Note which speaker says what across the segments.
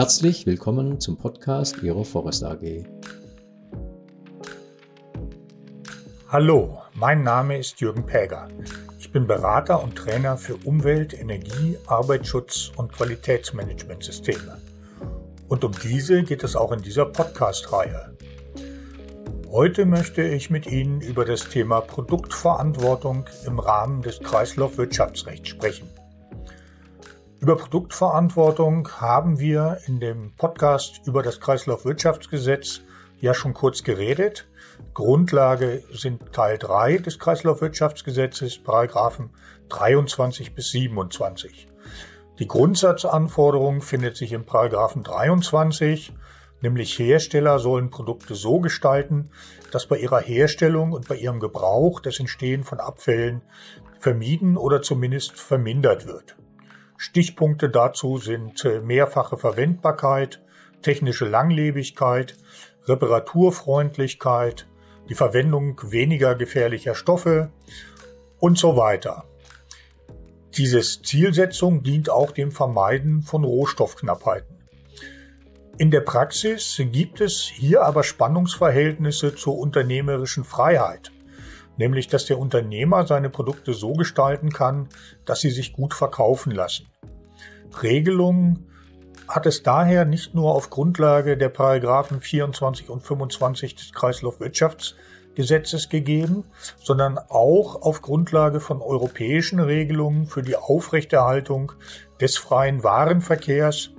Speaker 1: Herzlich willkommen zum Podcast Ihrer Forest AG.
Speaker 2: Hallo, mein Name ist Jürgen Päger. Ich bin Berater und Trainer für Umwelt, Energie, Arbeitsschutz und Qualitätsmanagementsysteme. Und um diese geht es auch in dieser Podcast-Reihe. Heute möchte ich mit Ihnen über das Thema Produktverantwortung im Rahmen des Kreislaufwirtschaftsrechts sprechen. Über Produktverantwortung haben wir in dem Podcast über das Kreislaufwirtschaftsgesetz ja schon kurz geredet. Grundlage sind Teil 3 des Kreislaufwirtschaftsgesetzes, Paragraphen 23 bis 27. Die Grundsatzanforderung findet sich im Paragraphen 23 nämlich Hersteller sollen Produkte so gestalten, dass bei ihrer Herstellung und bei ihrem Gebrauch das Entstehen von Abfällen vermieden oder zumindest vermindert wird. Stichpunkte dazu sind äh, mehrfache Verwendbarkeit, technische Langlebigkeit, Reparaturfreundlichkeit, die Verwendung weniger gefährlicher Stoffe und so weiter. Diese Zielsetzung dient auch dem Vermeiden von Rohstoffknappheiten. In der Praxis gibt es hier aber Spannungsverhältnisse zur unternehmerischen Freiheit, nämlich dass der Unternehmer seine Produkte so gestalten kann, dass sie sich gut verkaufen lassen. Regelungen hat es daher nicht nur auf Grundlage der Paragraphen 24 und 25 des Kreislaufwirtschaftsgesetzes gegeben, sondern auch auf Grundlage von europäischen Regelungen für die Aufrechterhaltung des freien Warenverkehrs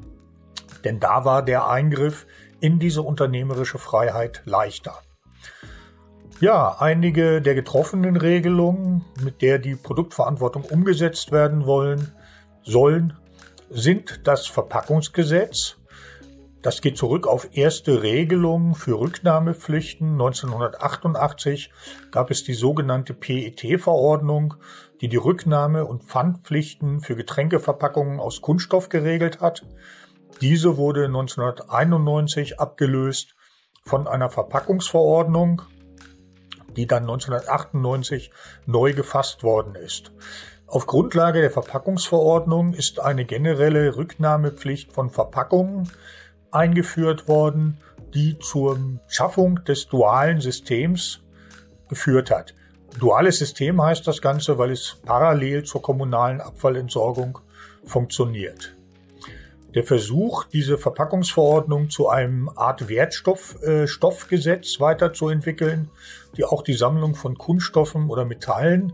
Speaker 2: denn da war der Eingriff in diese unternehmerische Freiheit leichter. Ja, einige der getroffenen Regelungen, mit der die Produktverantwortung umgesetzt werden wollen, sollen, sind das Verpackungsgesetz. Das geht zurück auf erste Regelungen für Rücknahmepflichten. 1988 gab es die sogenannte PET-Verordnung, die die Rücknahme- und Pfandpflichten für Getränkeverpackungen aus Kunststoff geregelt hat. Diese wurde 1991 abgelöst von einer Verpackungsverordnung, die dann 1998 neu gefasst worden ist. Auf Grundlage der Verpackungsverordnung ist eine generelle Rücknahmepflicht von Verpackungen eingeführt worden, die zur Schaffung des dualen Systems geführt hat. Duales System heißt das Ganze, weil es parallel zur kommunalen Abfallentsorgung funktioniert. Der Versuch, diese Verpackungsverordnung zu einem Art Wertstoffgesetz äh, weiterzuentwickeln, die auch die Sammlung von Kunststoffen oder Metallen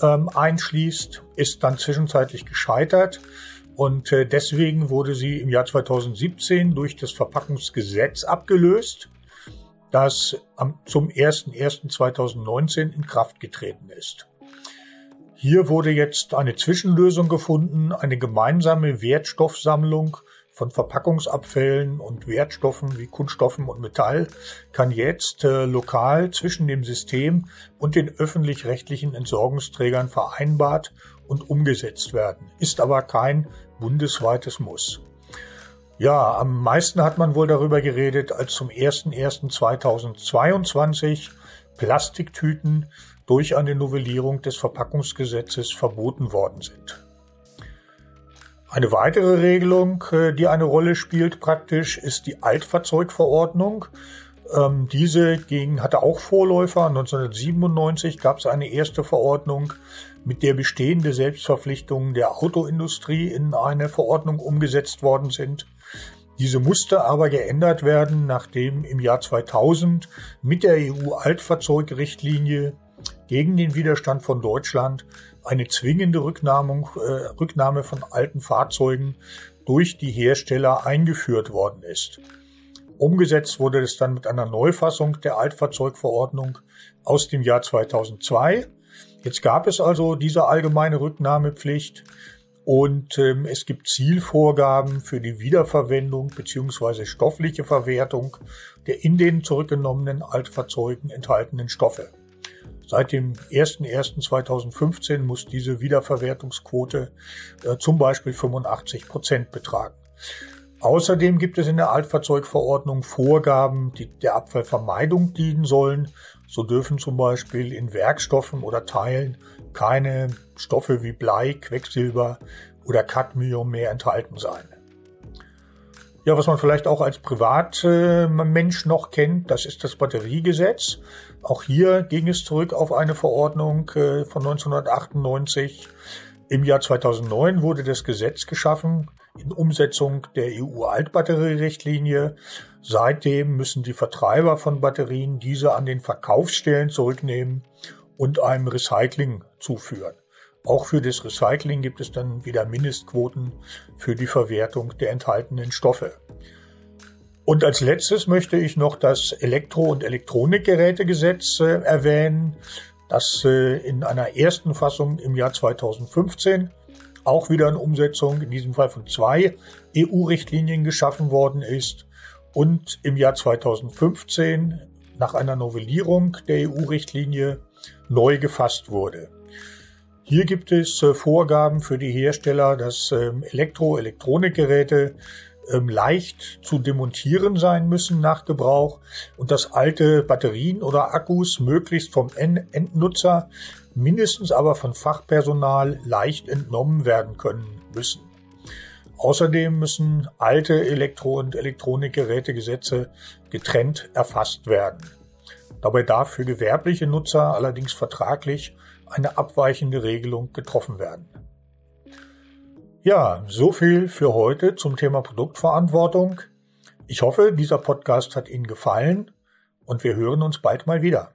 Speaker 2: ähm, einschließt, ist dann zwischenzeitlich gescheitert. Und äh, deswegen wurde sie im Jahr 2017 durch das Verpackungsgesetz abgelöst, das am, zum 01.01.2019 in Kraft getreten ist. Hier wurde jetzt eine Zwischenlösung gefunden, eine gemeinsame Wertstoffsammlung von Verpackungsabfällen und Wertstoffen wie Kunststoffen und Metall kann jetzt äh, lokal zwischen dem System und den öffentlich-rechtlichen Entsorgungsträgern vereinbart und umgesetzt werden, ist aber kein bundesweites Muss. Ja, am meisten hat man wohl darüber geredet, als zum 01.01.2022 Plastiktüten durch eine Novellierung des Verpackungsgesetzes verboten worden sind. Eine weitere Regelung, äh, die eine Rolle spielt praktisch, ist die Altfahrzeugverordnung. Ähm, diese ging, hatte auch Vorläufer. 1997 gab es eine erste Verordnung, mit der bestehende Selbstverpflichtungen der Autoindustrie in eine Verordnung umgesetzt worden sind. Diese musste aber geändert werden, nachdem im Jahr 2000 mit der EU-Altfahrzeugrichtlinie gegen den Widerstand von Deutschland eine zwingende Rücknahme, äh, Rücknahme von alten Fahrzeugen durch die Hersteller eingeführt worden ist. Umgesetzt wurde es dann mit einer Neufassung der Altfahrzeugverordnung aus dem Jahr 2002. Jetzt gab es also diese allgemeine Rücknahmepflicht und ähm, es gibt Zielvorgaben für die Wiederverwendung beziehungsweise stoffliche Verwertung der in den zurückgenommenen Altfahrzeugen enthaltenen Stoffe. Seit dem 01.01.2015 muss diese Wiederverwertungsquote äh, zum Beispiel 85 Prozent betragen. Außerdem gibt es in der Altfahrzeugverordnung Vorgaben, die der Abfallvermeidung dienen sollen. So dürfen zum Beispiel in Werkstoffen oder Teilen keine Stoffe wie Blei, Quecksilber oder Cadmium mehr enthalten sein. Ja, was man vielleicht auch als Privatmensch noch kennt, das ist das Batteriegesetz. Auch hier ging es zurück auf eine Verordnung äh, von 1998. Im Jahr 2009 wurde das Gesetz geschaffen in Umsetzung der EU-Altbatterierichtlinie. Seitdem müssen die Vertreiber von Batterien diese an den Verkaufsstellen zurücknehmen und einem Recycling zuführen. Auch für das Recycling gibt es dann wieder Mindestquoten für die Verwertung der enthaltenen Stoffe. Und als letztes möchte ich noch das Elektro- und Elektronikgerätegesetz äh, erwähnen, das äh, in einer ersten Fassung im Jahr 2015 auch wieder in Umsetzung, in diesem Fall von zwei EU-Richtlinien geschaffen worden ist und im Jahr 2015 nach einer Novellierung der EU-Richtlinie neu gefasst wurde. Hier gibt es äh, Vorgaben für die Hersteller, dass ähm, Elektro-, Elektronikgeräte ähm, leicht zu demontieren sein müssen nach Gebrauch und dass alte Batterien oder Akkus möglichst vom Endnutzer, mindestens aber von Fachpersonal leicht entnommen werden können müssen. Außerdem müssen alte Elektro- und Elektronikgerätegesetze getrennt erfasst werden. Dabei darf für gewerbliche Nutzer allerdings vertraglich eine abweichende Regelung getroffen werden. Ja, so viel für heute zum Thema Produktverantwortung. Ich hoffe, dieser Podcast hat Ihnen gefallen und wir hören uns bald mal wieder.